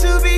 to be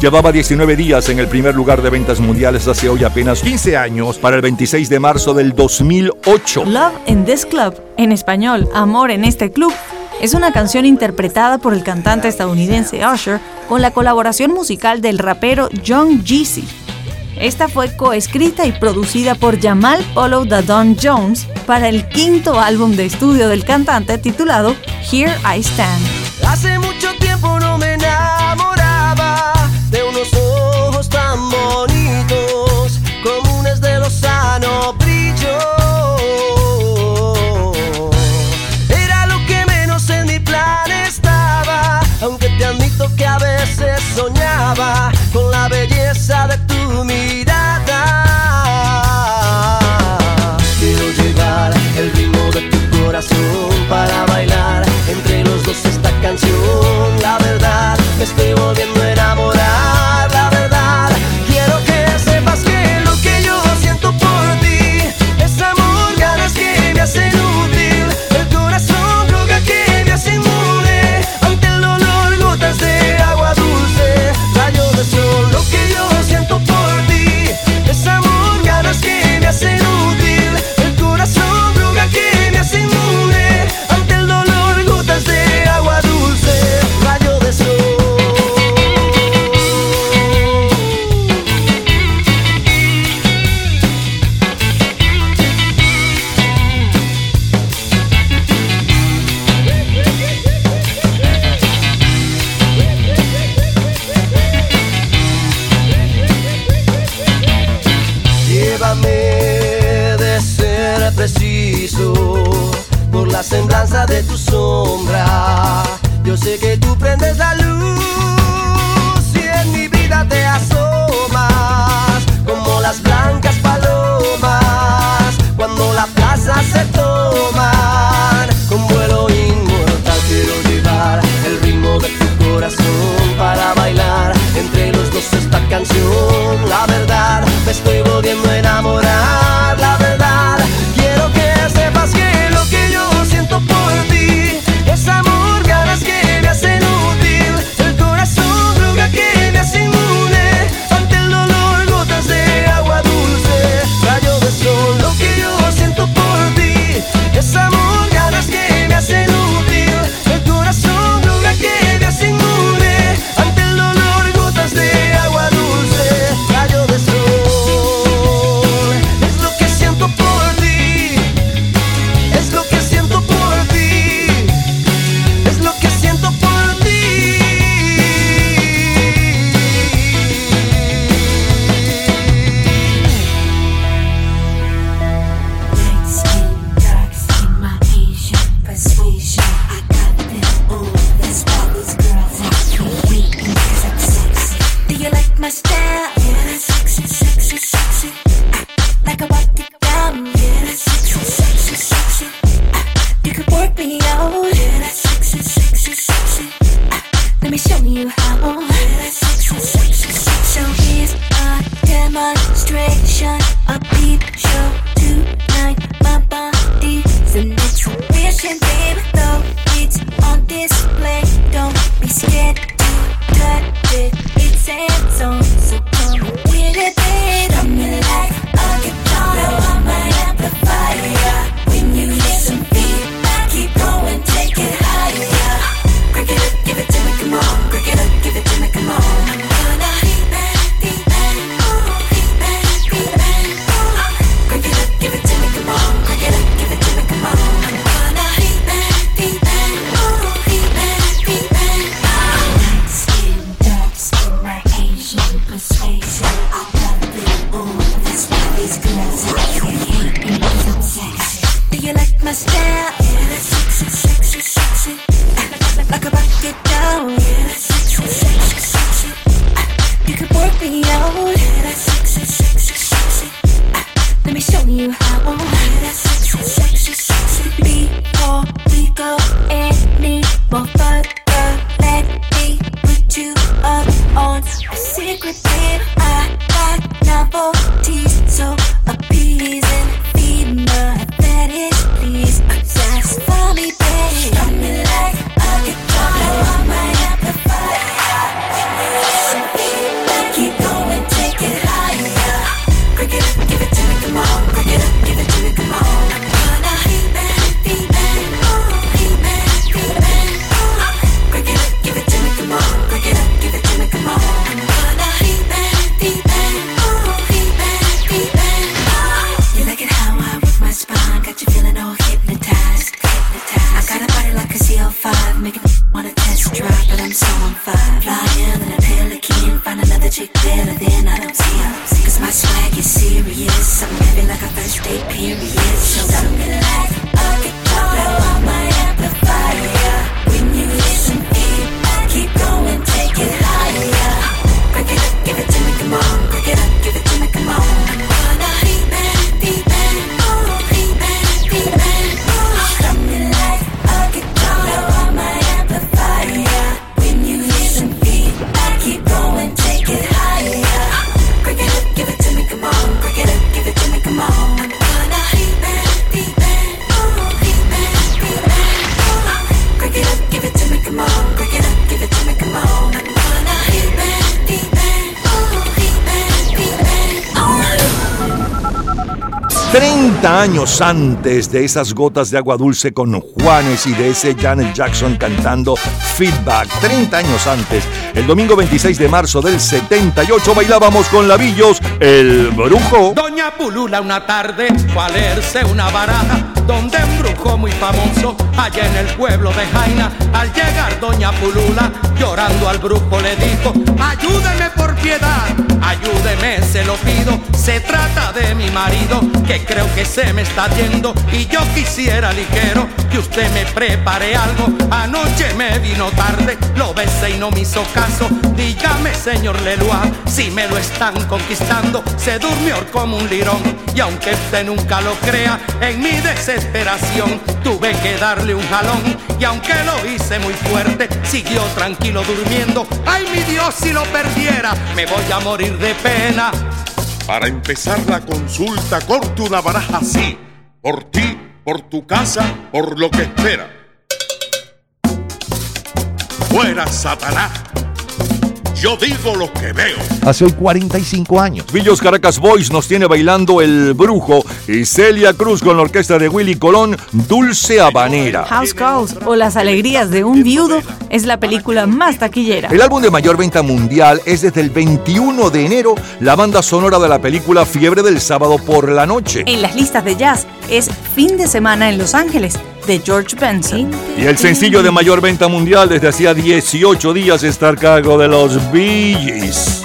Llevaba 19 días en el primer lugar de ventas mundiales hace hoy apenas 15 años, para el 26 de marzo del 2008. Love in this club, en español, Amor en este club, es una canción interpretada por el cantante estadounidense Usher con la colaboración musical del rapero John Jeezy. Esta fue coescrita y producida por Jamal Polo Dadon Jones para el quinto álbum de estudio del cantante titulado Here I Stand. Hace mucho tiempo no me period. So años antes de esas gotas de agua dulce con Juanes y de ese Janet Jackson cantando Feedback. 30 años antes, el domingo 26 de marzo del 78 bailábamos con Lavillos El Brujo. Doña Pulula una tarde fue a leerse una baraja donde un brujo muy famoso allá en el pueblo de Jaina. Al llegar Doña Pulula llorando al brujo le dijo, ayúdeme por piedad, ayúdeme se lo pido, se trata de mi marido que creo que se me está yendo y yo quisiera ligero que usted me prepare algo. Anoche me vino tarde, lo besé y no me hizo caso. Dígame, señor Leloir, si me lo están conquistando, se durmió como un lirón. Y aunque usted nunca lo crea, en mi desesperación tuve que darle un jalón. Y aunque lo hice muy fuerte, siguió tranquilo durmiendo. Ay, mi Dios, si lo perdiera, me voy a morir de pena. Para empezar la consulta, corte una baraja así. Por ti, por tu casa, por lo que espera. Fuera Satanás. Yo digo lo que veo. Hace hoy 45 años. Villos Caracas Boys nos tiene bailando El Brujo y Celia Cruz con la orquesta de Willy Colón, Dulce Habanera. House Calls o Las Alegrías de un Viudo es la película más taquillera. El álbum de mayor venta mundial es desde el 21 de enero la banda sonora de la película Fiebre del sábado por la noche. En las listas de jazz es Fin de semana en Los Ángeles de George Benson. Y el sencillo de mayor venta mundial desde hacía 18 días está a cargo de los Bee Gees.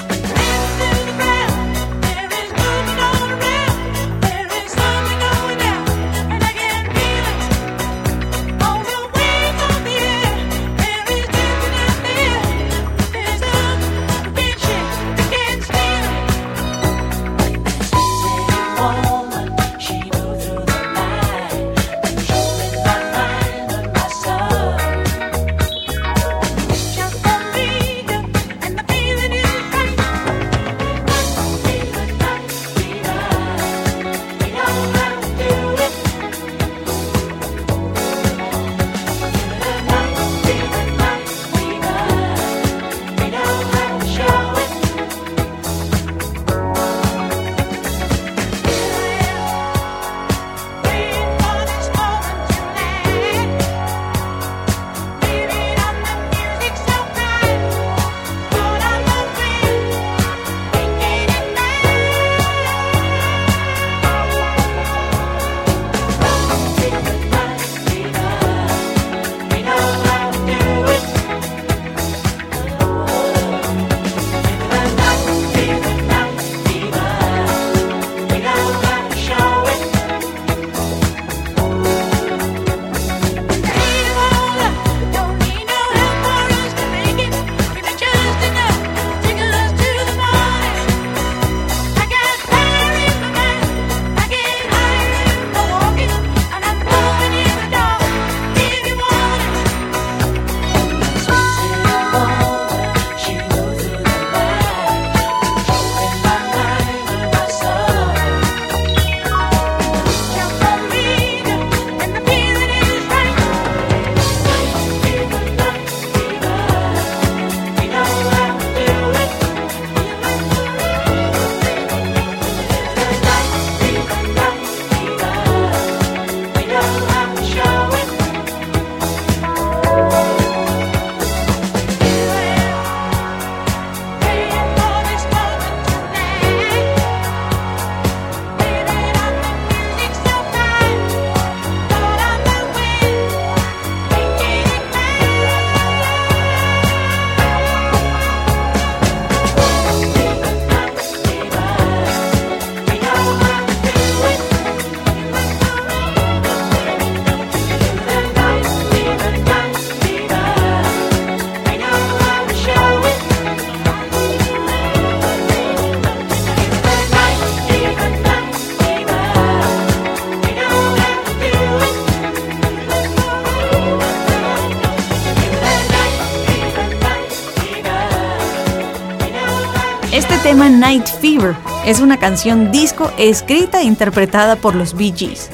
Night Fever es una canción disco escrita e interpretada por los Bee Gees.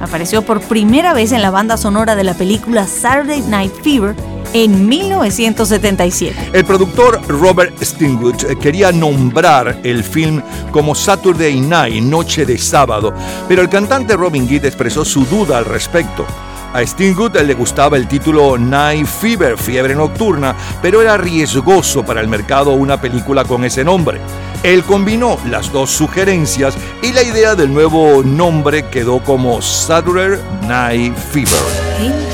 Apareció por primera vez en la banda sonora de la película Saturday Night Fever en 1977. El productor Robert Stingwood eh, quería nombrar el film como Saturday Night, Noche de Sábado, pero el cantante Robin Gibb expresó su duda al respecto. A Stingwood le gustaba el título Night Fever, fiebre nocturna, pero era riesgoso para el mercado una película con ese nombre. Él combinó las dos sugerencias y la idea del nuevo nombre quedó como Saturday Night Fever.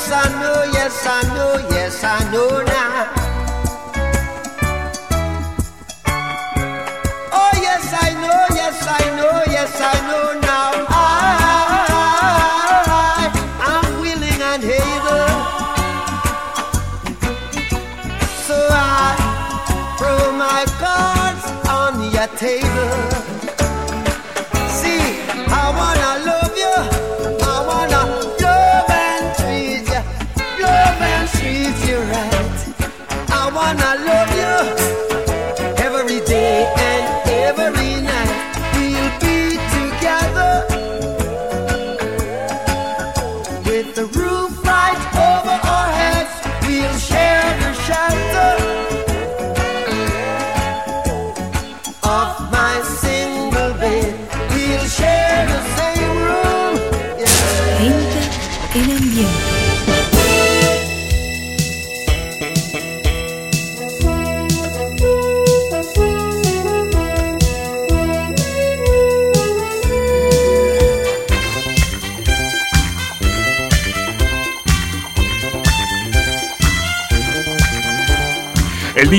yes I know, yes I know, yes I know now.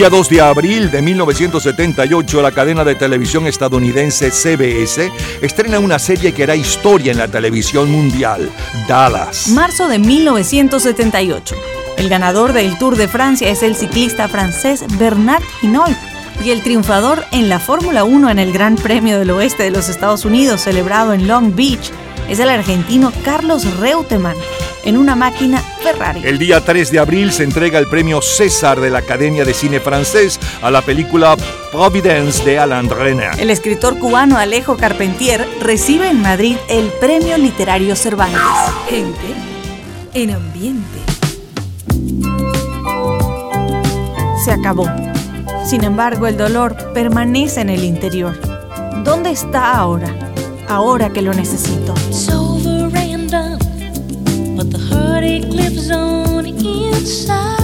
Día 2 de abril de 1978, la cadena de televisión estadounidense CBS estrena una serie que hará historia en la televisión mundial, Dallas. Marzo de 1978. El ganador del Tour de Francia es el ciclista francés Bernard Hinault y el triunfador en la Fórmula 1 en el Gran Premio del Oeste de los Estados Unidos celebrado en Long Beach es el argentino Carlos Reutemann en una máquina Ferrari. El día 3 de abril se entrega el premio César de la Academia de Cine Francés a la película Providence de Alain René. El escritor cubano Alejo Carpentier recibe en Madrid el Premio Literario Cervantes. Gente en ambiente. Se acabó. Sin embargo, el dolor permanece en el interior ¿Dónde está ahora? Ahora que lo necesito. It's over and but the heartache lives on inside.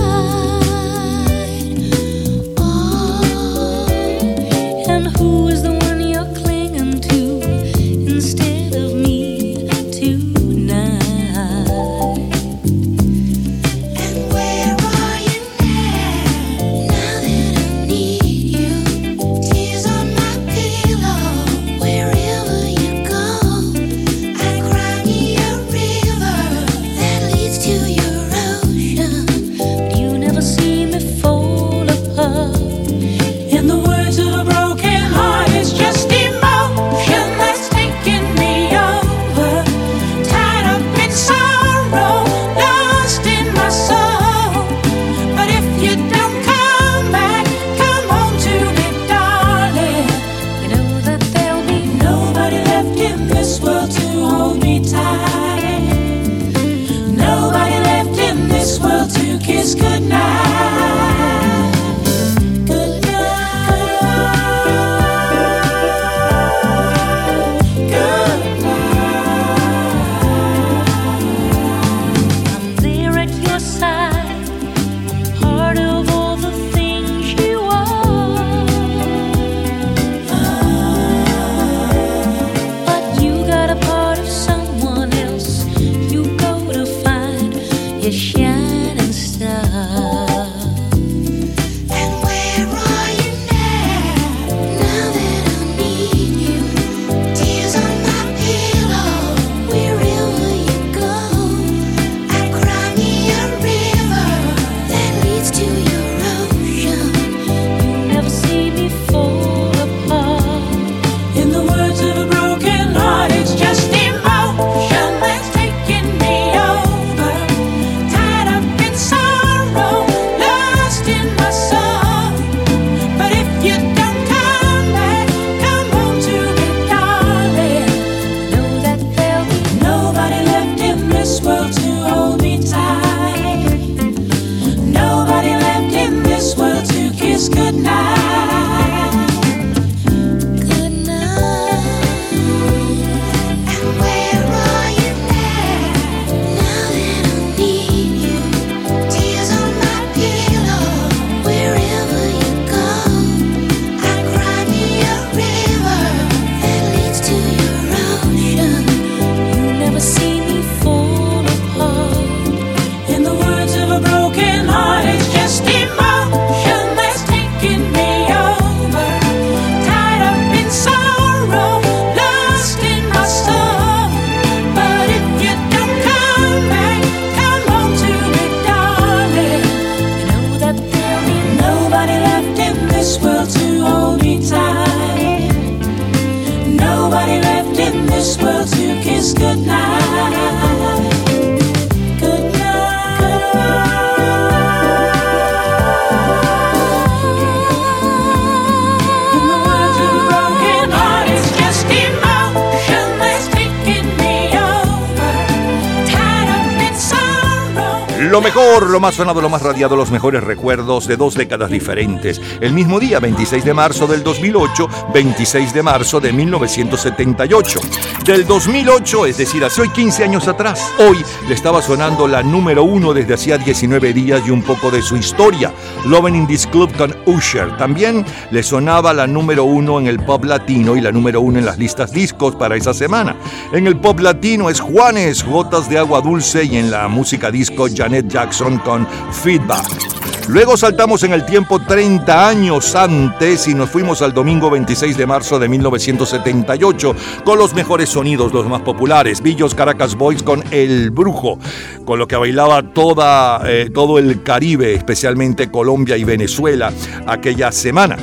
Lo mejor, lo más sonado, lo más radiado, los mejores recuerdos de dos décadas diferentes. El mismo día, 26 de marzo del 2008, 26 de marzo de 1978. Del 2008, es decir, hace hoy 15 años atrás, hoy le estaba sonando la número uno desde hacía 19 días y un poco de su historia. Loving in This Club con Usher. También le sonaba la número uno en el pop latino y la número uno en las listas discos para esa semana. En el pop latino es Juanes, Gotas de Agua Dulce y en la música disco Janet Jackson con Feedback. Luego saltamos en el tiempo 30 años antes y nos fuimos al domingo 26 de marzo de 1978 con los mejores sonidos, los más populares. Villos Caracas Boys con El Brujo, con lo que bailaba toda, eh, todo el Caribe, especialmente Colombia y Venezuela, aquella semana.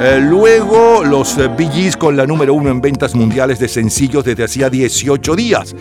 Eh, luego los eh, Gees con la número uno en ventas mundiales de sencillos desde hacía 18 días.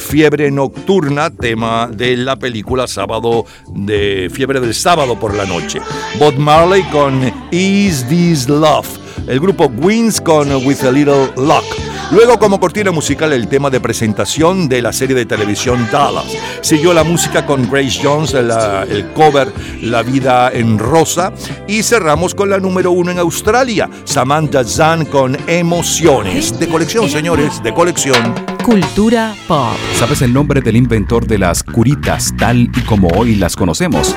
Fiebre Nocturna, tema de la película Sábado de Fiebre del Sábado por la noche. Bob Marley con Is This Love. el grupo Wins con With a Little Luck. Luego como cortina musical el tema de presentación de la serie de televisión Dallas. Siguió la música con Grace Jones, el cover La vida en rosa. Y cerramos con la número uno en Australia, Samantha Zahn con Emociones. De colección, señores, de colección. Cultura pop. ¿Sabes el nombre del inventor de las curitas tal y como hoy las conocemos?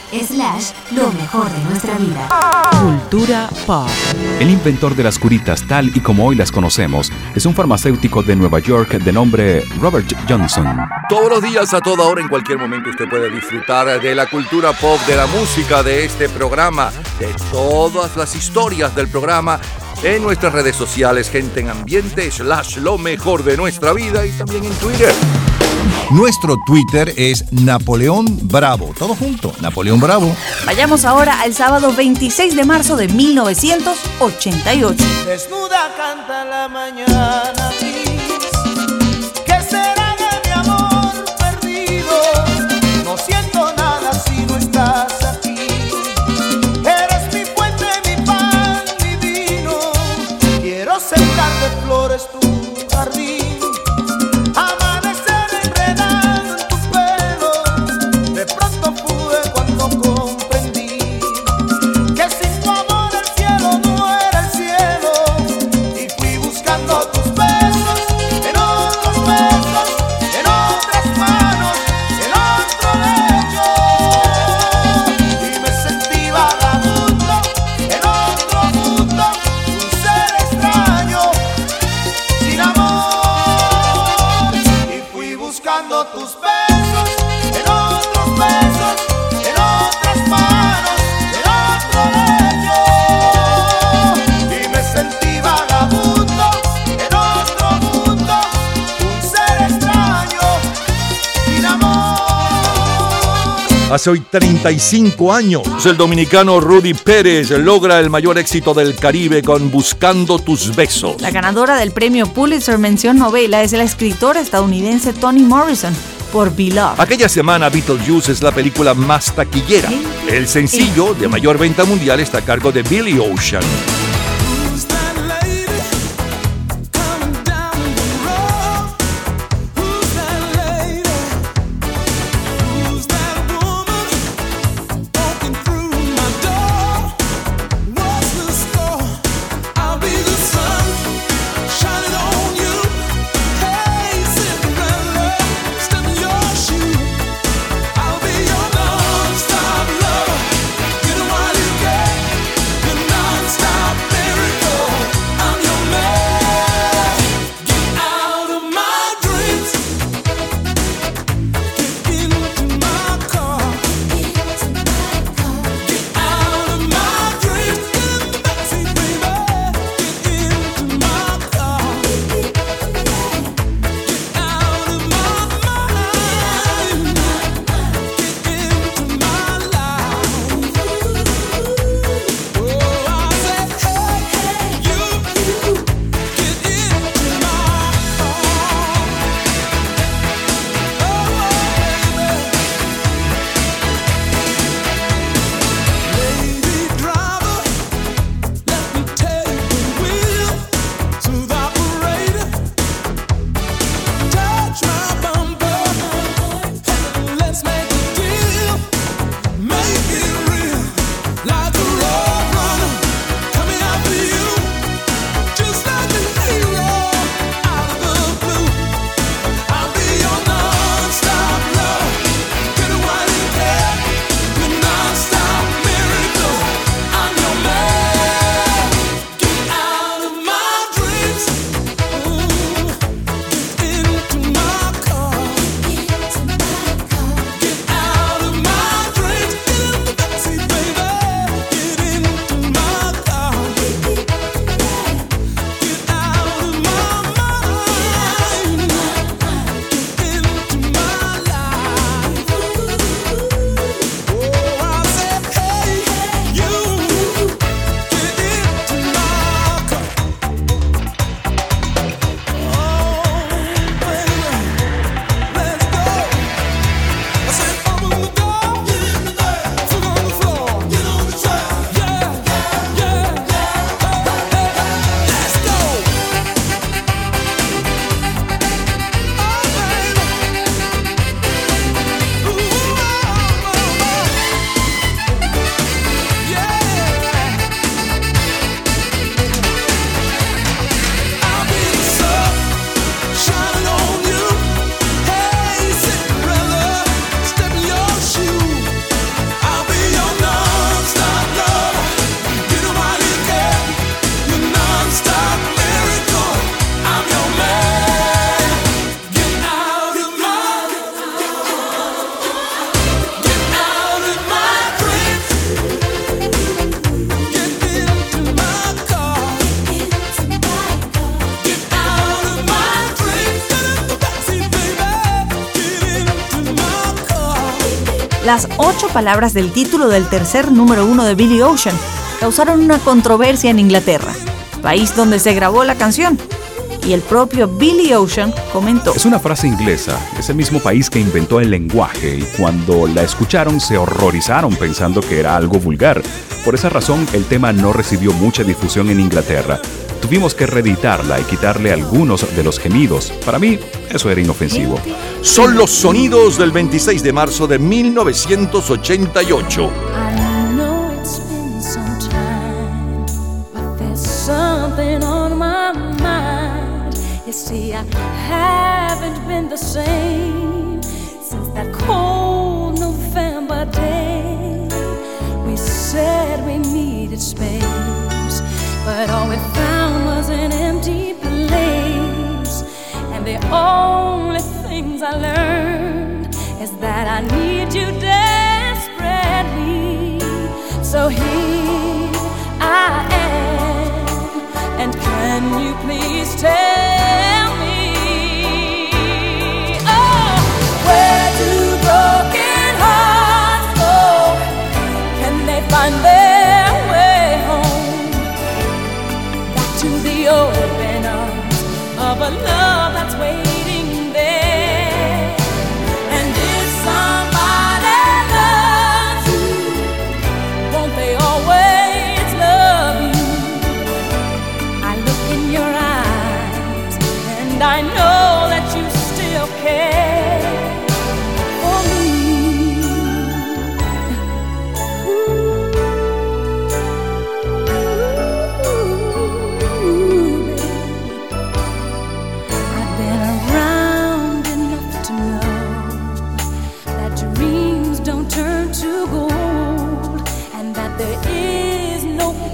Slash, lo mejor de nuestra vida. Cultura pop. El inventor de las curitas tal y como hoy las conocemos es un farmacéutico de Nueva York de nombre Robert Johnson. Todos los días, a toda hora, en cualquier momento, usted puede disfrutar de la cultura pop, de la música, de este programa, de todas las historias del programa en nuestras redes sociales, gente en ambiente, slash lo mejor de nuestra vida y también en Twitter. Nuestro Twitter es Napoleón Bravo. Todo junto, Napoleón Bravo. Vayamos ahora al sábado 26 de marzo de 1988. Desnuda canta la mañana Hace hoy 35 años, el dominicano Rudy Pérez logra el mayor éxito del Caribe con Buscando tus besos. La ganadora del premio Pulitzer Mención Novela es la escritora estadounidense Toni Morrison por Beloved. Aquella semana Beetlejuice es la película más taquillera. El sencillo de mayor venta mundial está a cargo de Billy Ocean. palabras del título del tercer número uno de Billy Ocean causaron una controversia en Inglaterra, país donde se grabó la canción. Y el propio Billy Ocean comentó. Es una frase inglesa, ese mismo país que inventó el lenguaje y cuando la escucharon se horrorizaron pensando que era algo vulgar. Por esa razón el tema no recibió mucha difusión en Inglaterra, tuvimos que reeditarla y quitarle algunos de los gemidos. Para mí, eso era inofensivo. Son los sonidos del 26 de marzo de 1988. I know it's been some time, but there's something on my mind. You See, I haven't been the same since that cold November day. We said we needed space, but all we found. And the only things I learned is that I need you desperately. So here I am, and can you please tell?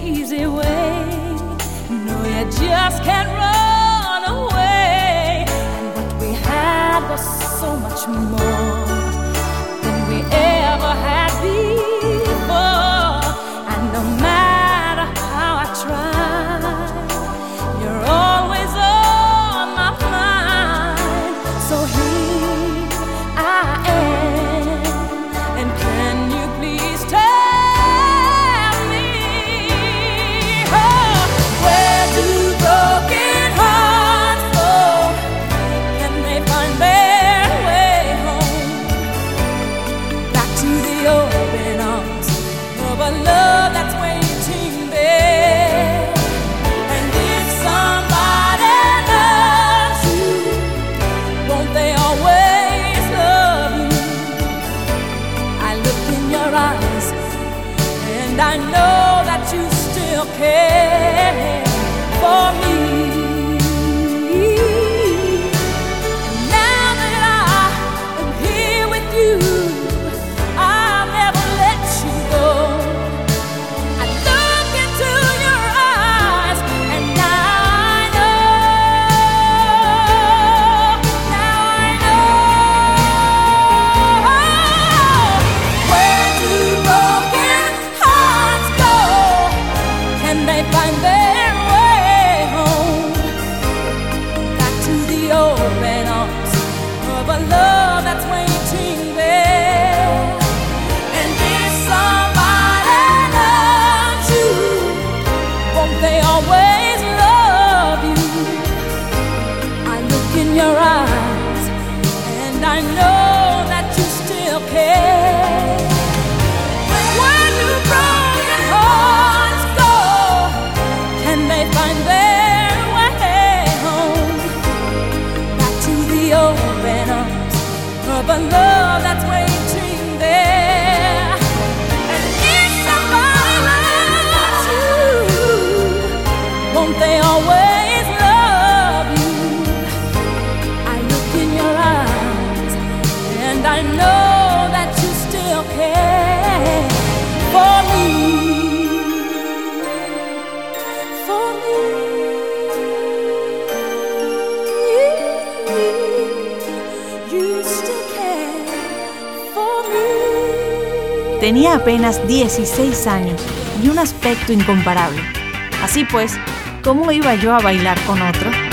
easy way. No, you just can't run away. And what we had was so much more than we ever had. love that's waiting. tenía apenas 16 años y un aspecto incomparable. Así pues, ¿cómo iba yo a bailar con otro?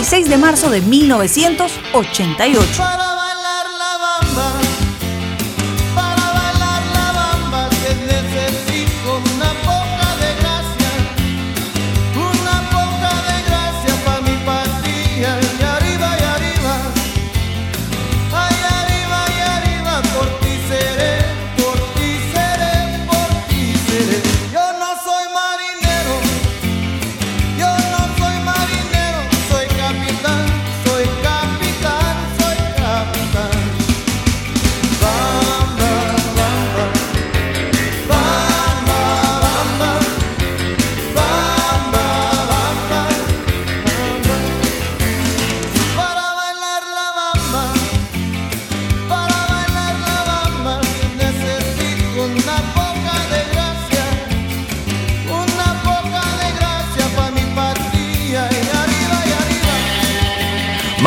26 de marzo de 1988.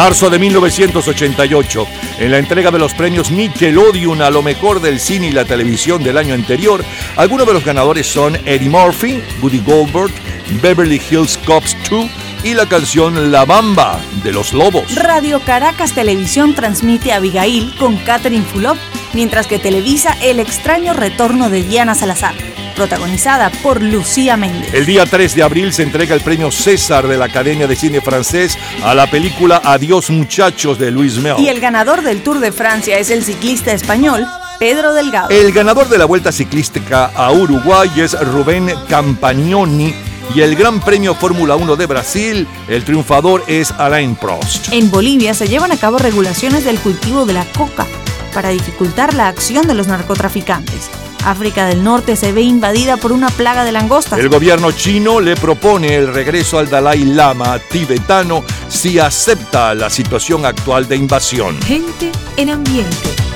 Marzo de 1988, en la entrega de los premios Nickelodeon a lo mejor del cine y la televisión del año anterior, algunos de los ganadores son Eddie Murphy, Woody Goldberg, Beverly Hills Cops 2 y la canción La Bamba de los Lobos. Radio Caracas Televisión transmite Abigail con Catherine Fulop, mientras que televisa El extraño retorno de Diana Salazar, protagonizada por Lucía Méndez. El día 3 de abril se entrega el premio César de la Academia de Cine Francés a la película Adiós Muchachos de Luis Mel. Y el ganador del Tour de Francia es el ciclista español Pedro Delgado. El ganador de la Vuelta Ciclística a Uruguay es Rubén Campagnoni y el Gran Premio Fórmula 1 de Brasil, el triunfador es Alain Prost. En Bolivia se llevan a cabo regulaciones del cultivo de la coca para dificultar la acción de los narcotraficantes. África del Norte se ve invadida por una plaga de langostas. El gobierno chino le propone el regreso al Dalai Lama tibetano si acepta la situación actual de invasión. Gente en ambiente.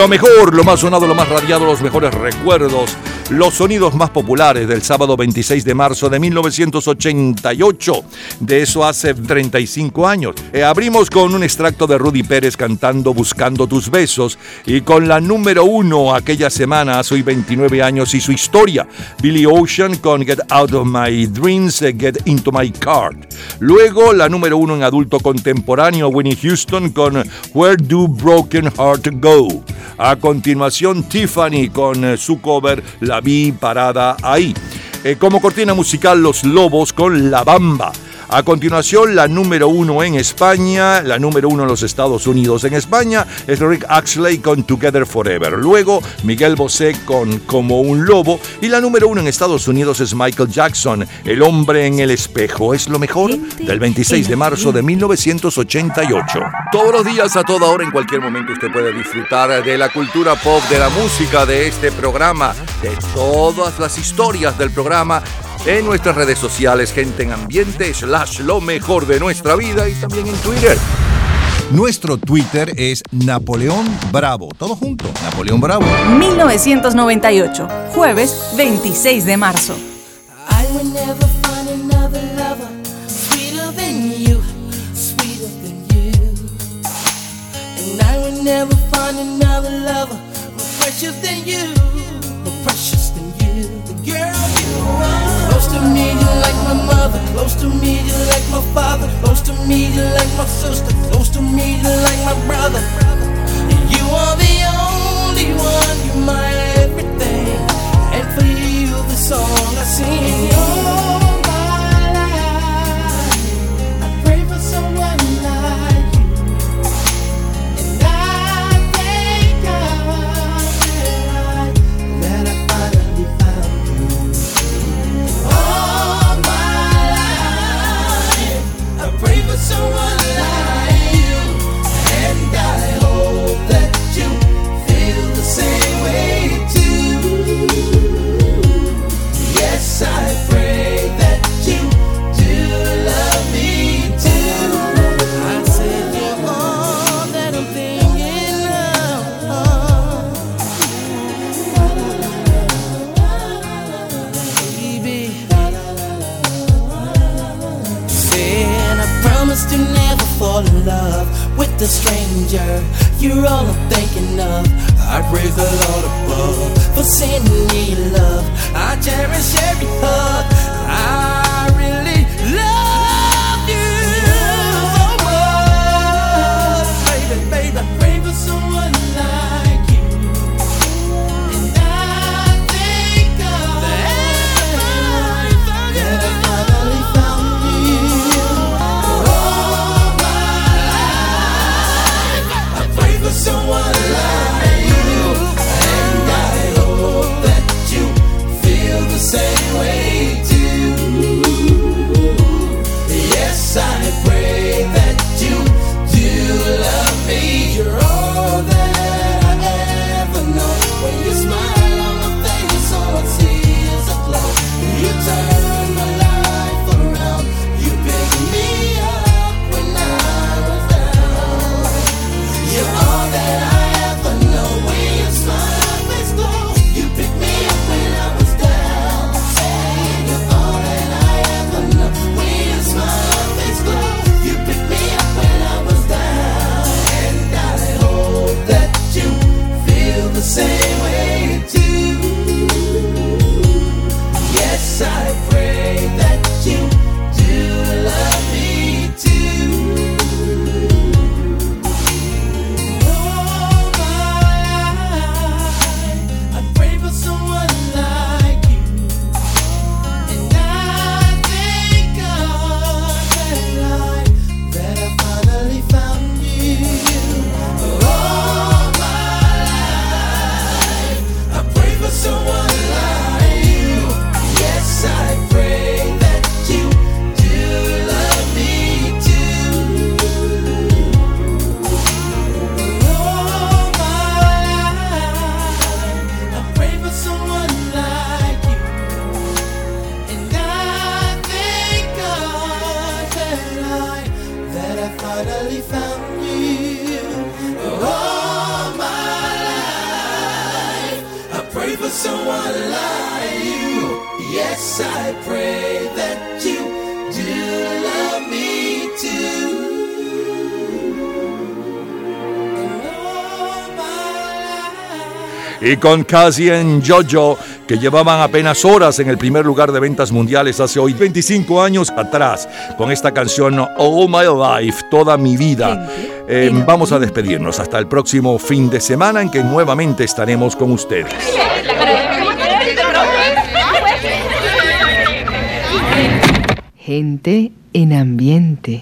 Lo mejor, lo más sonado, lo más radiado, los mejores recuerdos, los sonidos más populares del sábado 26 de marzo de 1988. De eso hace 35 años. Eh, abrimos con un extracto de Rudy Pérez cantando Buscando tus besos y con la número uno aquella semana, hoy 29 años y su historia. Billy Ocean con Get Out of My Dreams, eh, Get Into My Card. Luego la número uno en adulto contemporáneo, Winnie Houston con Where Do Broken Heart Go. A continuación, Tiffany con eh, su cover La vi parada ahí. Eh, como cortina musical, Los Lobos con La Bamba. A continuación, la número uno en España, la número uno en los Estados Unidos. En España es Rick Axley con Together Forever. Luego, Miguel Bosé con Como un Lobo. Y la número uno en Estados Unidos es Michael Jackson, El hombre en el espejo. Es lo mejor del 26 de marzo de 1988. Todos los días, a toda hora, en cualquier momento, usted puede disfrutar de la cultura pop, de la música, de este programa, de todas las historias del programa en nuestras redes sociales, gente en ambiente, slash lo mejor de nuestra vida y también en Twitter. Nuestro Twitter es Napoleón Bravo. Todo junto, Napoleón Bravo. 1998, jueves 26 de marzo. I will never find another lover sweeter than you, sweeter than you. And I will never find another lover more precious than you, more precious than you. The girl you are. Close to me, you're like my mother. Close to me, you're like my father. Close to me, you're like my sister. Close to me, you're like my brother. And you are the only one, you're my everything. And for you, the song I sing. con Cassian Jojo, que llevaban apenas horas en el primer lugar de ventas mundiales hace hoy 25 años atrás, con esta canción All My Life, toda mi vida. Eh, vamos a despedirnos hasta el próximo fin de semana en que nuevamente estaremos con ustedes. Gente en ambiente.